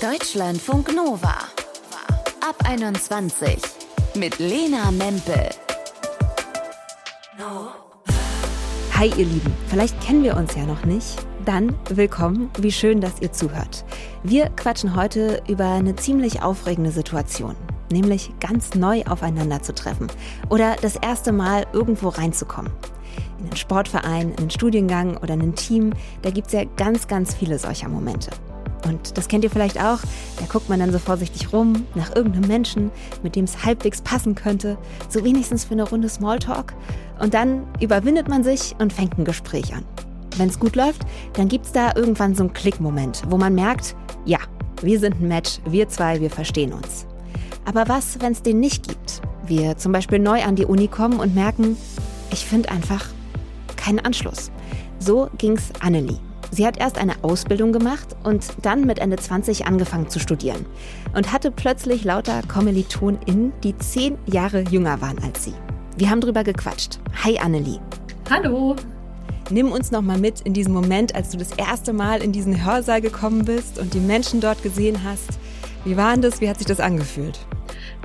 Deutschlandfunk Nova. Ab 21 mit Lena Mempel. Hi ihr Lieben, vielleicht kennen wir uns ja noch nicht. Dann willkommen, wie schön, dass ihr zuhört. Wir quatschen heute über eine ziemlich aufregende Situation, nämlich ganz neu aufeinander zu treffen oder das erste Mal irgendwo reinzukommen. In einen Sportverein, in einen Studiengang oder in ein Team, da gibt es ja ganz, ganz viele solcher Momente. Und das kennt ihr vielleicht auch. Da guckt man dann so vorsichtig rum nach irgendeinem Menschen, mit dem es halbwegs passen könnte, so wenigstens für eine Runde Smalltalk. Und dann überwindet man sich und fängt ein Gespräch an. Wenn es gut läuft, dann gibt es da irgendwann so einen Klickmoment, wo man merkt, ja, wir sind ein Match, wir zwei, wir verstehen uns. Aber was, wenn es den nicht gibt? Wir zum Beispiel neu an die Uni kommen und merken, ich finde einfach keinen Anschluss. So ging's Annelie. Sie hat erst eine Ausbildung gemacht und dann mit Ende 20 angefangen zu studieren und hatte plötzlich lauter KommilitonInnen, die zehn Jahre jünger waren als sie. Wir haben drüber gequatscht. Hi Annelie. Hallo. Nimm uns noch mal mit in diesen Moment, als du das erste Mal in diesen Hörsaal gekommen bist und die Menschen dort gesehen hast. Wie war denn das? Wie hat sich das angefühlt?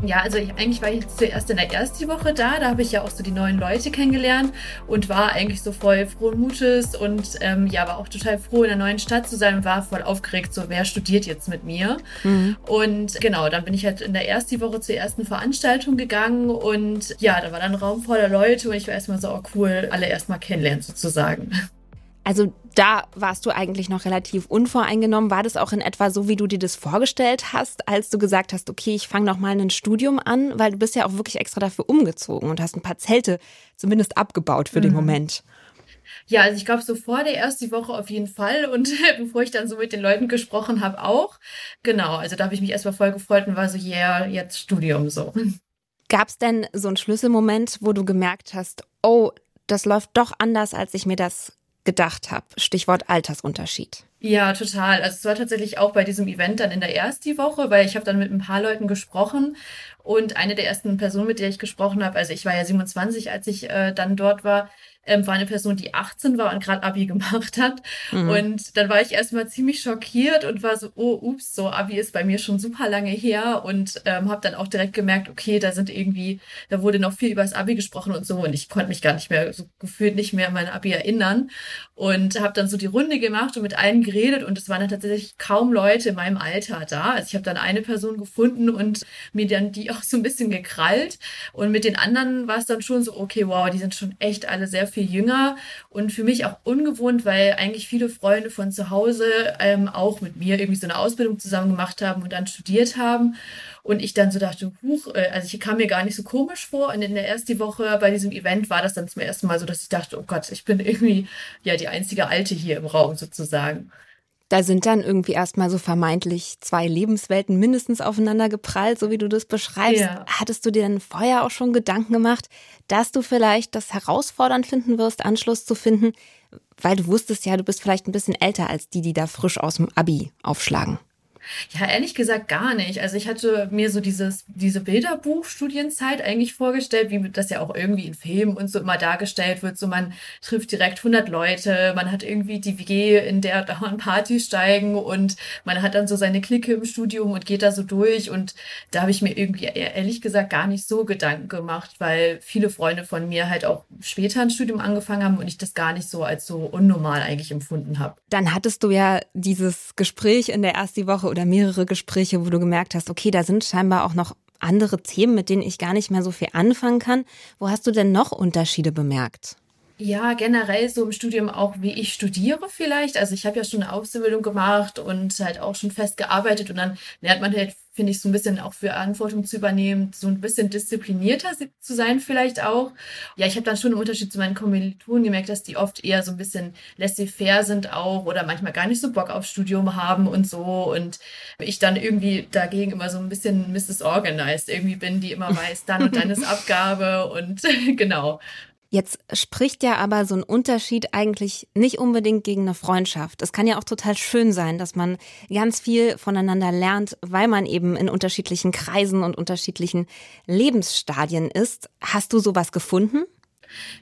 Ja, also ich, eigentlich war ich zuerst in der ersten Woche da. Da habe ich ja auch so die neuen Leute kennengelernt und war eigentlich so voll frohen Mutes und ähm, ja, war auch total froh, in der neuen Stadt zu sein und war voll aufgeregt, so wer studiert jetzt mit mir. Mhm. Und genau, dann bin ich halt in der ersten Woche zur ersten Veranstaltung gegangen und ja, da war dann ein Raum voller Leute und ich war erstmal so, oh cool, alle erstmal kennenlernen sozusagen. Also da warst du eigentlich noch relativ unvoreingenommen. War das auch in etwa so, wie du dir das vorgestellt hast, als du gesagt hast, okay, ich fange noch mal ein Studium an, weil du bist ja auch wirklich extra dafür umgezogen und hast ein paar Zelte zumindest abgebaut für mhm. den Moment. Ja, also ich glaube, so vor der ersten Woche auf jeden Fall und bevor ich dann so mit den Leuten gesprochen habe, auch. Genau, also da habe ich mich erstmal voll gefreut und war so, yeah, jetzt Studium so. Gab es denn so einen Schlüsselmoment, wo du gemerkt hast, oh, das läuft doch anders, als ich mir das gedacht habe. Stichwort Altersunterschied. Ja, total. Also es war tatsächlich auch bei diesem Event dann in der ersten Woche, weil ich habe dann mit ein paar Leuten gesprochen und eine der ersten Personen, mit der ich gesprochen habe, also ich war ja 27, als ich äh, dann dort war, ähm, war eine Person, die 18 war und gerade Abi gemacht hat. Mhm. Und dann war ich erstmal ziemlich schockiert und war so, oh, ups, so Abi ist bei mir schon super lange her und ähm, habe dann auch direkt gemerkt, okay, da sind irgendwie, da wurde noch viel über das Abi gesprochen und so und ich konnte mich gar nicht mehr, so gefühlt nicht mehr an mein Abi erinnern und habe dann so die Runde gemacht und mit allen geredet und es waren dann tatsächlich kaum Leute in meinem Alter da. Also ich habe dann eine Person gefunden und mir dann die auch so ein bisschen gekrallt und mit den anderen war es dann schon so, okay, wow, die sind schon echt alle sehr viel jünger und für mich auch ungewohnt, weil eigentlich viele Freunde von zu Hause ähm, auch mit mir irgendwie so eine Ausbildung zusammen gemacht haben und dann studiert haben. Und ich dann so dachte, huch, äh, also ich kam mir gar nicht so komisch vor. Und in der ersten Woche bei diesem Event war das dann zum ersten Mal so, dass ich dachte, oh Gott, ich bin irgendwie ja die einzige Alte hier im Raum sozusagen. Da sind dann irgendwie erstmal so vermeintlich zwei Lebenswelten mindestens aufeinander geprallt, so wie du das beschreibst. Ja. Hattest du dir denn vorher auch schon Gedanken gemacht, dass du vielleicht das herausfordernd finden wirst, Anschluss zu finden, weil du wusstest ja, du bist vielleicht ein bisschen älter als die, die da frisch aus dem Abi aufschlagen? Ja, ehrlich gesagt gar nicht. Also ich hatte mir so dieses, diese Bilderbuchstudienzeit eigentlich vorgestellt, wie das ja auch irgendwie in Filmen und so immer dargestellt wird. So man trifft direkt 100 Leute, man hat irgendwie die WG, in der dauernd Partys steigen und man hat dann so seine Clique im Studium und geht da so durch. Und da habe ich mir irgendwie ehrlich gesagt gar nicht so Gedanken gemacht, weil viele Freunde von mir halt auch später ein Studium angefangen haben und ich das gar nicht so als so unnormal eigentlich empfunden habe. Dann hattest du ja dieses Gespräch in der ersten Woche oder mehrere Gespräche, wo du gemerkt hast, okay, da sind scheinbar auch noch andere Themen, mit denen ich gar nicht mehr so viel anfangen kann. Wo hast du denn noch Unterschiede bemerkt? Ja, generell so im Studium auch, wie ich studiere vielleicht. Also ich habe ja schon eine Ausbildung gemacht und halt auch schon fest gearbeitet und dann lernt man halt, finde ich, so ein bisschen auch für Verantwortung zu übernehmen, so ein bisschen disziplinierter zu sein vielleicht auch. Ja, ich habe dann schon einen Unterschied zu meinen Kommilitonen gemerkt, dass die oft eher so ein bisschen laissez-faire sind auch oder manchmal gar nicht so Bock auf Studium haben und so und ich dann irgendwie dagegen immer so ein bisschen Mrs. Organized irgendwie bin, die immer weiß, dann und dann ist Abgabe und genau. Jetzt spricht ja aber so ein Unterschied eigentlich nicht unbedingt gegen eine Freundschaft. Es kann ja auch total schön sein, dass man ganz viel voneinander lernt, weil man eben in unterschiedlichen Kreisen und unterschiedlichen Lebensstadien ist. Hast du sowas gefunden?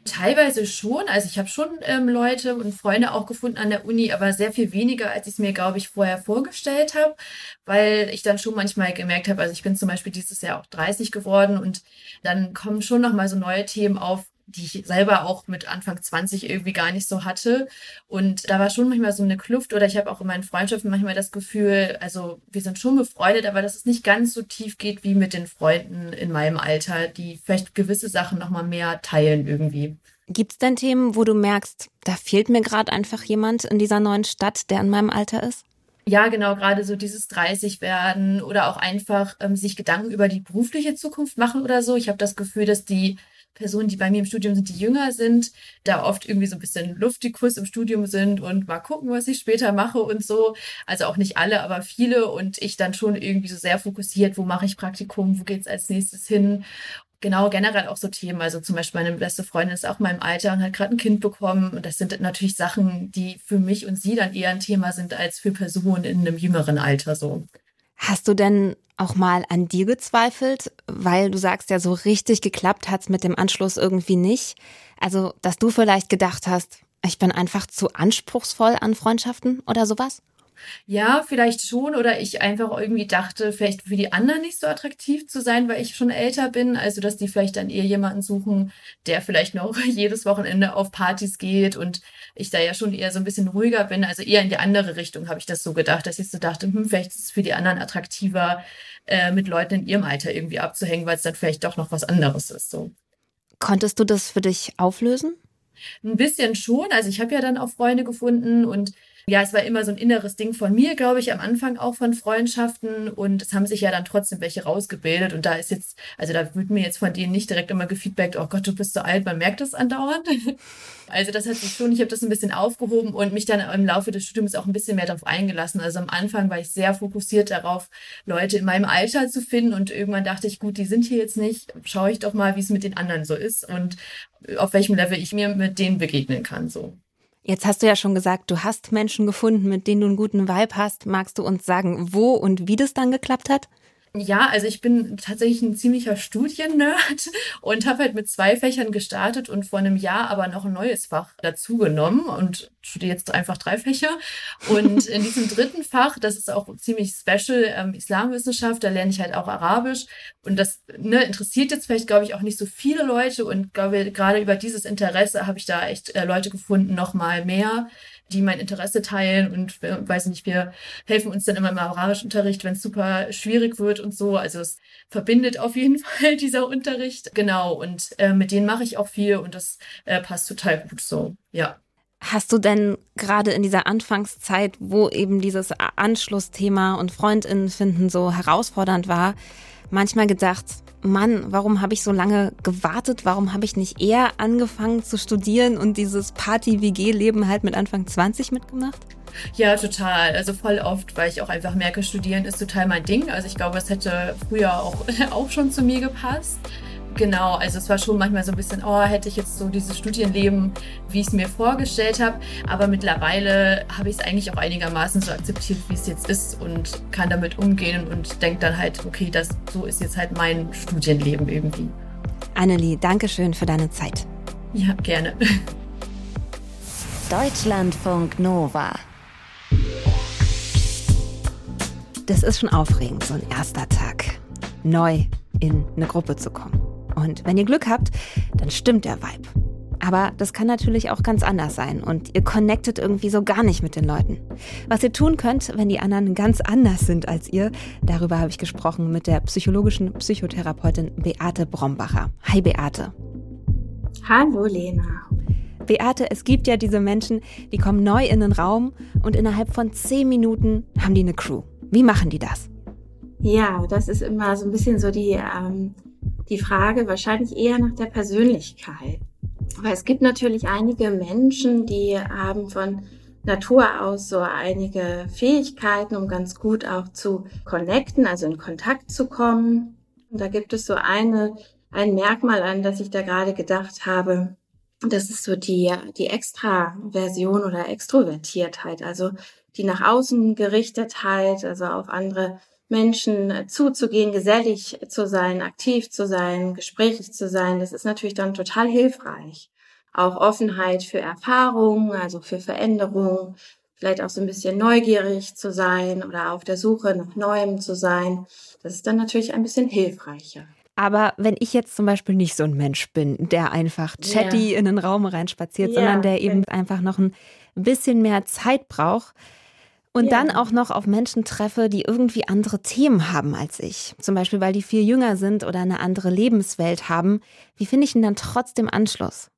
Teilweise schon. Also ich habe schon ähm, Leute und Freunde auch gefunden an der Uni, aber sehr viel weniger, als ich es mir, glaube ich, vorher vorgestellt habe, weil ich dann schon manchmal gemerkt habe, also ich bin zum Beispiel dieses Jahr auch 30 geworden und dann kommen schon nochmal so neue Themen auf, die ich selber auch mit Anfang 20 irgendwie gar nicht so hatte. Und da war schon manchmal so eine Kluft oder ich habe auch in meinen Freundschaften manchmal das Gefühl, also wir sind schon befreundet, aber dass es nicht ganz so tief geht wie mit den Freunden in meinem Alter, die vielleicht gewisse Sachen nochmal mehr teilen irgendwie. Gibt es denn Themen, wo du merkst, da fehlt mir gerade einfach jemand in dieser neuen Stadt, der in meinem Alter ist? Ja, genau, gerade so dieses 30 werden oder auch einfach ähm, sich Gedanken über die berufliche Zukunft machen oder so. Ich habe das Gefühl, dass die Personen, die bei mir im Studium sind, die jünger sind, da oft irgendwie so ein bisschen Luftikus im Studium sind und mal gucken, was ich später mache und so. Also auch nicht alle, aber viele und ich dann schon irgendwie so sehr fokussiert, wo mache ich Praktikum, wo geht's als nächstes hin genau generell auch so Themen. Also zum Beispiel meine beste Freundin ist auch in meinem Alter und hat gerade ein Kind bekommen. Und das sind natürlich Sachen, die für mich und sie dann eher ein Thema sind als für Personen in einem jüngeren Alter so. Hast du denn auch mal an dir gezweifelt, weil du sagst ja, so richtig geklappt hat's mit dem Anschluss irgendwie nicht. Also, dass du vielleicht gedacht hast, ich bin einfach zu anspruchsvoll an Freundschaften oder sowas? Ja, vielleicht schon. Oder ich einfach irgendwie dachte, vielleicht für die anderen nicht so attraktiv zu sein, weil ich schon älter bin. Also, dass die vielleicht dann eher jemanden suchen, der vielleicht noch jedes Wochenende auf Partys geht und ich da ja schon eher so ein bisschen ruhiger bin. Also eher in die andere Richtung habe ich das so gedacht, dass ich so dachte, hm, vielleicht ist es für die anderen attraktiver, äh, mit Leuten in ihrem Alter irgendwie abzuhängen, weil es dann vielleicht doch noch was anderes ist. So. Konntest du das für dich auflösen? Ein bisschen schon. Also ich habe ja dann auch Freunde gefunden und ja, es war immer so ein inneres Ding von mir, glaube ich, am Anfang auch von Freundschaften und es haben sich ja dann trotzdem welche rausgebildet und da ist jetzt, also da wird mir jetzt von denen nicht direkt immer gefeedbackt, oh Gott, du bist so alt, man merkt das andauernd. Also das hat sich schon, ich habe das ein bisschen aufgehoben und mich dann im Laufe des Studiums auch ein bisschen mehr darauf eingelassen. Also am Anfang war ich sehr fokussiert darauf, Leute in meinem Alter zu finden und irgendwann dachte ich, gut, die sind hier jetzt nicht, schaue ich doch mal, wie es mit den anderen so ist und auf welchem Level ich mir mit denen begegnen kann, so. Jetzt hast du ja schon gesagt, du hast Menschen gefunden, mit denen du einen guten Vibe hast. Magst du uns sagen, wo und wie das dann geklappt hat? Ja, also ich bin tatsächlich ein ziemlicher Studiennerd und habe halt mit zwei Fächern gestartet und vor einem Jahr aber noch ein neues Fach dazugenommen und studiere jetzt einfach drei Fächer. Und in diesem dritten Fach, das ist auch ziemlich special, ähm, Islamwissenschaft, da lerne ich halt auch Arabisch. Und das ne, interessiert jetzt vielleicht, glaube ich, auch nicht so viele Leute. Und glaube, gerade über dieses Interesse habe ich da echt äh, Leute gefunden, noch mal mehr die mein Interesse teilen und weiß nicht, wir helfen uns dann immer im Arabischunterricht, wenn es super schwierig wird und so. Also es verbindet auf jeden Fall dieser Unterricht. Genau. Und äh, mit denen mache ich auch viel und das äh, passt total gut so. Ja. Hast du denn gerade in dieser Anfangszeit, wo eben dieses Anschlussthema und Freundinnen finden so herausfordernd war, manchmal gedacht, Mann, warum habe ich so lange gewartet? Warum habe ich nicht eher angefangen zu studieren und dieses Party-WG-Leben halt mit Anfang 20 mitgemacht? Ja, total. Also voll oft, weil ich auch einfach merke, studieren ist total mein Ding. Also ich glaube, es hätte früher auch, auch schon zu mir gepasst. Genau, also es war schon manchmal so ein bisschen, oh, hätte ich jetzt so dieses Studienleben, wie ich es mir vorgestellt habe. Aber mittlerweile habe ich es eigentlich auch einigermaßen so akzeptiert, wie es jetzt ist und kann damit umgehen und denke dann halt, okay, das so ist jetzt halt mein Studienleben irgendwie. Annelie, danke schön für deine Zeit. Ja, gerne. Deutschlandfunk Nova. Das ist schon aufregend, so ein erster Tag. Neu in eine Gruppe zu kommen. Und wenn ihr Glück habt, dann stimmt der Vibe. Aber das kann natürlich auch ganz anders sein und ihr connectet irgendwie so gar nicht mit den Leuten. Was ihr tun könnt, wenn die anderen ganz anders sind als ihr, darüber habe ich gesprochen mit der psychologischen Psychotherapeutin Beate Brombacher. Hi Beate. Hallo Lena. Beate, es gibt ja diese Menschen, die kommen neu in den Raum und innerhalb von zehn Minuten haben die eine Crew. Wie machen die das? Ja, das ist immer so ein bisschen so die ähm, die Frage wahrscheinlich eher nach der Persönlichkeit. Weil es gibt natürlich einige Menschen, die haben von Natur aus so einige Fähigkeiten, um ganz gut auch zu connecten, also in Kontakt zu kommen. Und da gibt es so eine, ein Merkmal an, das ich da gerade gedacht habe. Das ist so die, die Extraversion oder Extrovertiertheit, also die nach außen Gerichtetheit, also auf andere Menschen zuzugehen, gesellig zu sein, aktiv zu sein, gesprächig zu sein, das ist natürlich dann total hilfreich. Auch Offenheit für Erfahrungen, also für Veränderungen, vielleicht auch so ein bisschen neugierig zu sein oder auf der Suche nach Neuem zu sein. Das ist dann natürlich ein bisschen hilfreicher. Aber wenn ich jetzt zum Beispiel nicht so ein Mensch bin, der einfach chatty yeah. in den Raum reinspaziert, yeah. sondern der eben einfach noch ein bisschen mehr Zeit braucht, und ja. dann auch noch auf Menschen treffe, die irgendwie andere Themen haben als ich. Zum Beispiel, weil die viel jünger sind oder eine andere Lebenswelt haben. Wie finde ich denn dann trotzdem Anschluss?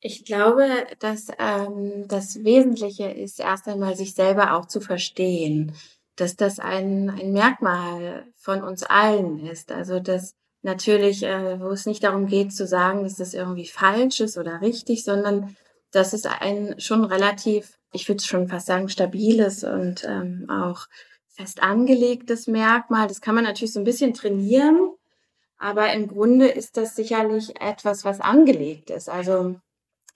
Ich glaube, dass ähm, das Wesentliche ist, erst einmal sich selber auch zu verstehen, dass das ein, ein Merkmal von uns allen ist. Also dass natürlich, äh, wo es nicht darum geht zu sagen, dass das irgendwie falsch ist oder richtig, sondern dass es ein schon relativ ich würde schon fast sagen, stabiles und ähm, auch fest angelegtes Merkmal. Das kann man natürlich so ein bisschen trainieren, aber im Grunde ist das sicherlich etwas, was angelegt ist. Also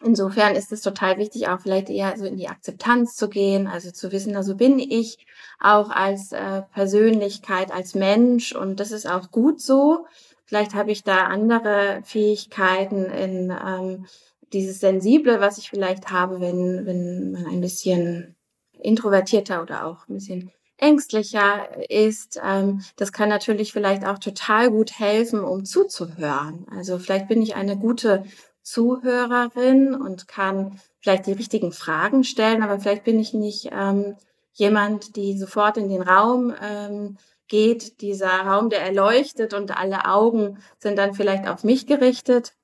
insofern ist es total wichtig, auch vielleicht eher so in die Akzeptanz zu gehen, also zu wissen, also bin ich auch als äh, Persönlichkeit, als Mensch und das ist auch gut so. Vielleicht habe ich da andere Fähigkeiten in ähm, dieses Sensible, was ich vielleicht habe, wenn, wenn man ein bisschen introvertierter oder auch ein bisschen ängstlicher ist, ähm, das kann natürlich vielleicht auch total gut helfen, um zuzuhören. Also vielleicht bin ich eine gute Zuhörerin und kann vielleicht die richtigen Fragen stellen, aber vielleicht bin ich nicht ähm, jemand, die sofort in den Raum ähm, geht, dieser Raum, der erleuchtet und alle Augen sind dann vielleicht auf mich gerichtet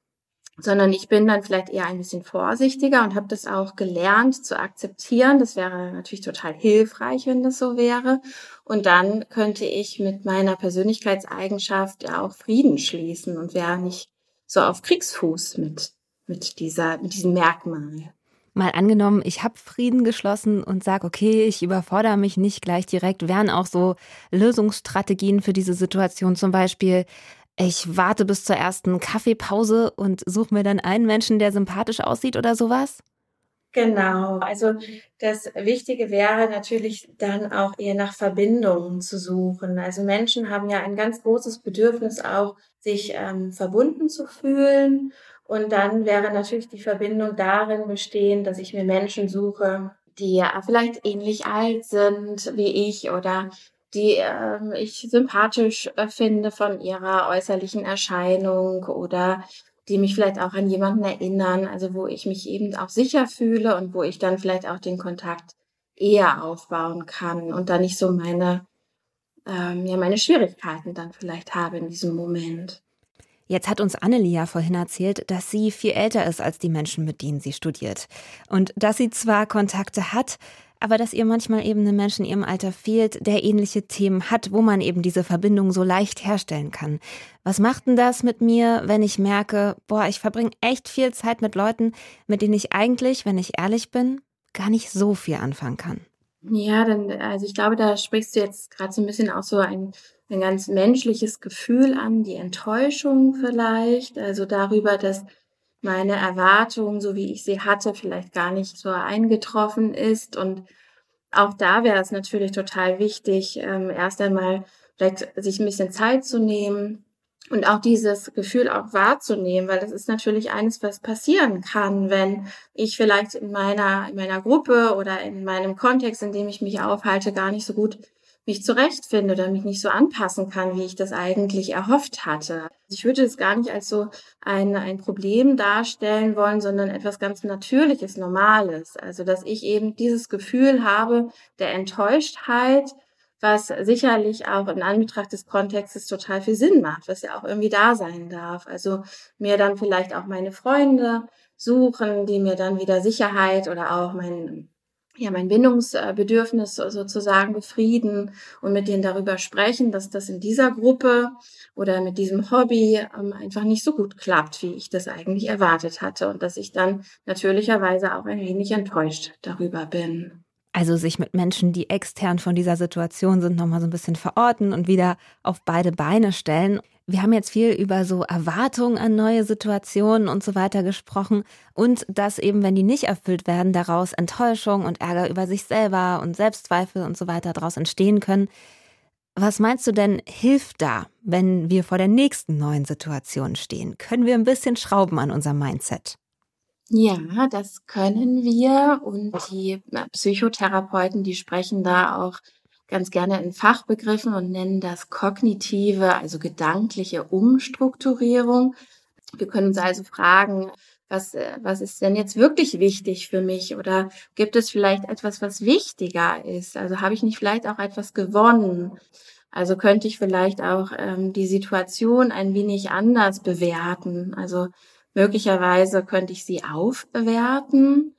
sondern ich bin dann vielleicht eher ein bisschen vorsichtiger und habe das auch gelernt zu akzeptieren. Das wäre natürlich total hilfreich, wenn das so wäre. Und dann könnte ich mit meiner Persönlichkeitseigenschaft ja auch Frieden schließen und wäre nicht so auf Kriegsfuß mit, mit, dieser, mit diesem Merkmal. Mal angenommen, ich habe Frieden geschlossen und sage, okay, ich überfordere mich nicht gleich direkt. Wären auch so Lösungsstrategien für diese Situation zum Beispiel, ich warte bis zur ersten Kaffeepause und suche mir dann einen Menschen, der sympathisch aussieht oder sowas? Genau, also das Wichtige wäre natürlich dann auch eher nach Verbindungen zu suchen. Also Menschen haben ja ein ganz großes Bedürfnis auch, sich ähm, verbunden zu fühlen. Und dann wäre natürlich die Verbindung darin bestehen, dass ich mir Menschen suche, die ja vielleicht ähnlich alt sind wie ich oder die ähm, ich sympathisch äh, finde von ihrer äußerlichen Erscheinung oder die mich vielleicht auch an jemanden erinnern, also wo ich mich eben auch sicher fühle und wo ich dann vielleicht auch den Kontakt eher aufbauen kann und dann nicht so meine, ähm, ja, meine Schwierigkeiten dann vielleicht habe in diesem Moment. Jetzt hat uns Annelie ja vorhin erzählt, dass sie viel älter ist als die Menschen, mit denen sie studiert. Und dass sie zwar Kontakte hat, aber dass ihr manchmal eben ein Mensch in ihrem Alter fehlt, der ähnliche Themen hat, wo man eben diese Verbindung so leicht herstellen kann. Was macht denn das mit mir, wenn ich merke, boah, ich verbringe echt viel Zeit mit Leuten, mit denen ich eigentlich, wenn ich ehrlich bin, gar nicht so viel anfangen kann? Ja, dann, also ich glaube, da sprichst du jetzt gerade so ein bisschen auch so ein, ein ganz menschliches Gefühl an, die Enttäuschung vielleicht, also darüber, dass meine Erwartung, so wie ich sie hatte, vielleicht gar nicht so eingetroffen ist. Und auch da wäre es natürlich total wichtig, ähm, erst einmal vielleicht sich ein bisschen Zeit zu nehmen und auch dieses Gefühl auch wahrzunehmen, weil das ist natürlich eines, was passieren kann, wenn ich vielleicht in meiner, in meiner Gruppe oder in meinem Kontext, in dem ich mich aufhalte, gar nicht so gut mich zurechtfinde oder mich nicht so anpassen kann, wie ich das eigentlich erhofft hatte. Ich würde es gar nicht als so ein, ein Problem darstellen wollen, sondern etwas ganz Natürliches, Normales. Also, dass ich eben dieses Gefühl habe der Enttäuschtheit, was sicherlich auch in Anbetracht des Kontextes total viel Sinn macht, was ja auch irgendwie da sein darf. Also mir dann vielleicht auch meine Freunde suchen, die mir dann wieder Sicherheit oder auch mein ja, mein Bindungsbedürfnis sozusagen befrieden und mit denen darüber sprechen, dass das in dieser Gruppe oder mit diesem Hobby ähm, einfach nicht so gut klappt, wie ich das eigentlich erwartet hatte und dass ich dann natürlicherweise auch ein wenig enttäuscht darüber bin. Also sich mit Menschen, die extern von dieser Situation sind, nochmal so ein bisschen verorten und wieder auf beide Beine stellen. Wir haben jetzt viel über so Erwartungen an neue Situationen und so weiter gesprochen und dass eben, wenn die nicht erfüllt werden, daraus Enttäuschung und Ärger über sich selber und Selbstzweifel und so weiter daraus entstehen können. Was meinst du denn, hilft da, wenn wir vor der nächsten neuen Situation stehen? Können wir ein bisschen schrauben an unserem Mindset? Ja, das können wir und die Psychotherapeuten, die sprechen da auch ganz gerne in Fachbegriffen und nennen das kognitive, also gedankliche Umstrukturierung. Wir können uns also fragen, was, äh, was ist denn jetzt wirklich wichtig für mich? Oder gibt es vielleicht etwas, was wichtiger ist? Also habe ich nicht vielleicht auch etwas gewonnen? Also könnte ich vielleicht auch ähm, die Situation ein wenig anders bewerten. Also möglicherweise könnte ich sie aufbewerten.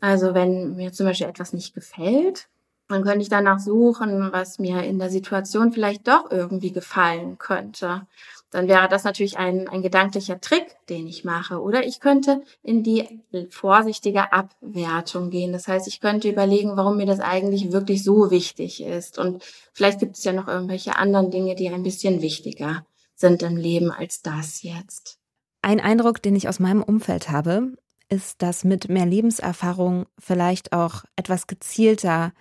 Also wenn mir zum Beispiel etwas nicht gefällt, dann könnte ich danach suchen, was mir in der Situation vielleicht doch irgendwie gefallen könnte. Dann wäre das natürlich ein, ein gedanklicher Trick, den ich mache. Oder ich könnte in die vorsichtige Abwertung gehen. Das heißt, ich könnte überlegen, warum mir das eigentlich wirklich so wichtig ist. Und vielleicht gibt es ja noch irgendwelche anderen Dinge, die ein bisschen wichtiger sind im Leben als das jetzt. Ein Eindruck, den ich aus meinem Umfeld habe, ist, dass mit mehr Lebenserfahrung vielleicht auch etwas gezielter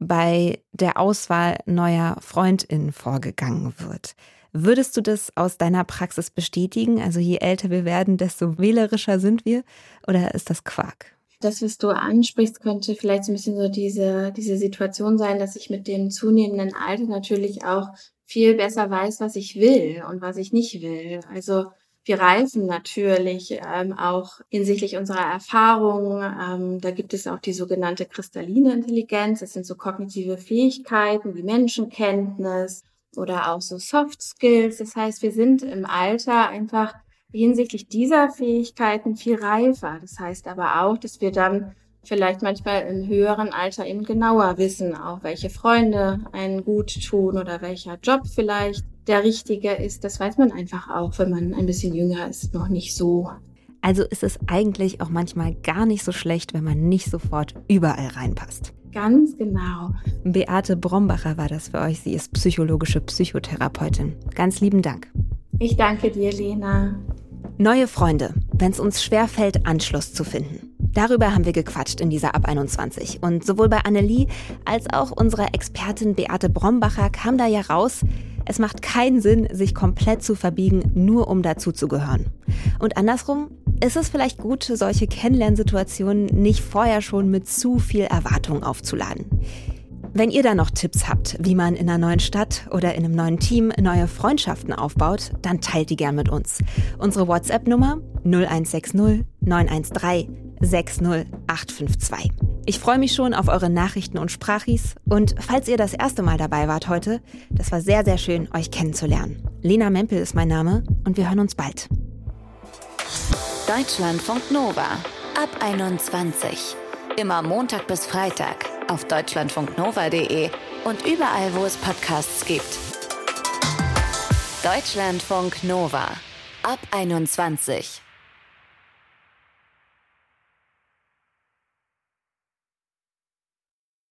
bei der Auswahl neuer Freundinnen vorgegangen wird. Würdest du das aus deiner Praxis bestätigen? Also je älter wir werden, desto wählerischer sind wir? Oder ist das Quark? Das, was du ansprichst, könnte vielleicht so ein bisschen so diese, diese Situation sein, dass ich mit dem zunehmenden Alter natürlich auch viel besser weiß, was ich will und was ich nicht will. Also wir reifen natürlich ähm, auch hinsichtlich unserer Erfahrungen. Ähm, da gibt es auch die sogenannte kristalline Intelligenz. Das sind so kognitive Fähigkeiten wie Menschenkenntnis oder auch so Soft Skills. Das heißt, wir sind im Alter einfach hinsichtlich dieser Fähigkeiten viel reifer. Das heißt aber auch, dass wir dann vielleicht manchmal im höheren Alter eben genauer wissen, auch welche Freunde einen gut tun oder welcher Job vielleicht der richtige ist. Das weiß man einfach auch, wenn man ein bisschen jünger ist, noch nicht so. Also ist es eigentlich auch manchmal gar nicht so schlecht, wenn man nicht sofort überall reinpasst. Ganz genau. Beate Brombacher war das für euch. Sie ist psychologische Psychotherapeutin. Ganz lieben Dank. Ich danke dir, Lena. Neue Freunde, wenn es uns schwerfällt, Anschluss zu finden. Darüber haben wir gequatscht in dieser Ab 21. Und sowohl bei Annelie als auch unserer Expertin Beate Brombacher kam da ja raus, es macht keinen Sinn, sich komplett zu verbiegen, nur um dazuzugehören. Und andersrum ist es vielleicht gut, solche Kennenlernsituationen nicht vorher schon mit zu viel Erwartung aufzuladen. Wenn ihr da noch Tipps habt, wie man in einer neuen Stadt oder in einem neuen Team neue Freundschaften aufbaut, dann teilt die gern mit uns. Unsere WhatsApp-Nummer 0160 913 60852. Ich freue mich schon auf eure Nachrichten und Sprachis und falls ihr das erste Mal dabei wart heute, das war sehr, sehr schön, euch kennenzulernen. Lena Mempel ist mein Name und wir hören uns bald. Deutschlandfunk Nova ab 21. Immer Montag bis Freitag auf deutschlandfunknova.de und überall, wo es Podcasts gibt. Deutschlandfunk Nova ab 21.